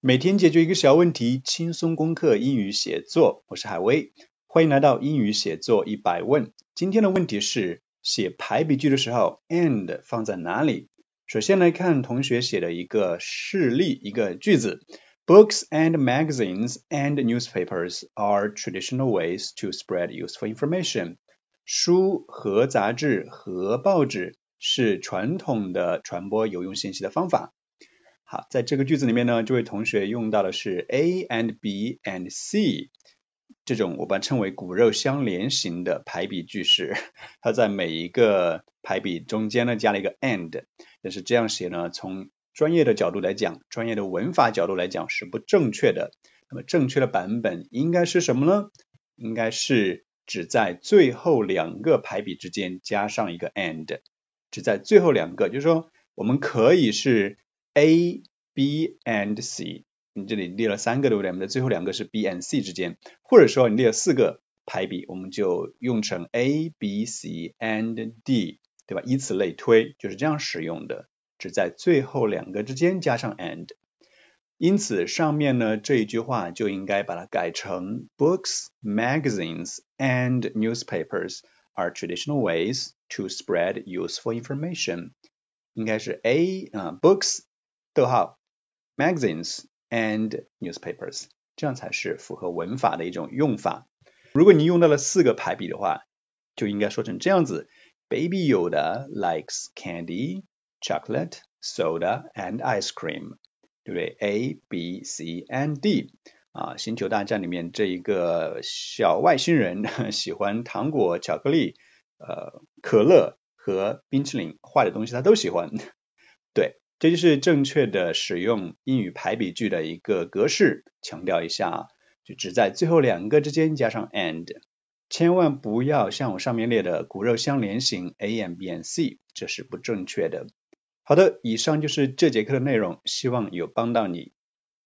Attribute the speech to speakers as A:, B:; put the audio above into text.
A: 每天解决一个小问题，轻松攻克英语写作。我是海威，欢迎来到英语写作一百问。今天的问题是写排比句的时候，and 放在哪里？首先来看同学写的一个示例，一个句子：Books and magazines and newspapers are traditional ways to spread useful information。书和杂志和报纸是传统的传播有用信息的方法。好，在这个句子里面呢，这位同学用到的是 A and B and C 这种我把称为骨肉相连型的排比句式。它在每一个排比中间呢加了一个 and，但是这样写呢，从专业的角度来讲，专业的文法角度来讲是不正确的。那么正确的版本应该是什么呢？应该是只在最后两个排比之间加上一个 and，只在最后两个，就是说我们可以是。A、B and C，你这里列了三个对不对？我们的最后两个是 B and C 之间，或者说你列了四个排比，我们就用成 A、B、C and D，对吧？以此类推，就是这样使用的，只在最后两个之间加上 and。因此上面呢这一句话就应该把它改成 Books, magazines and newspapers are traditional ways to spread useful information。应该是 A 啊，Books。 逗号，magazines and newspapers，这样才是符合文法的一种用法。如果你用到了四个排比的话，就应该说成这样子：Baby Yoda likes candy, chocolate, soda and ice cream，对不对？A, B, C and D。啊，星球大战里面这一个小外星人 喜欢糖果、巧克力、呃可乐和冰淇淋，坏的东西他都喜欢。对。这就是正确的使用英语排比句的一个格式。强调一下啊，就只在最后两个之间加上 and，千万不要像我上面列的骨肉相连型 a m b and C，这是不正确的。好的，以上就是这节课的内容，希望有帮到你。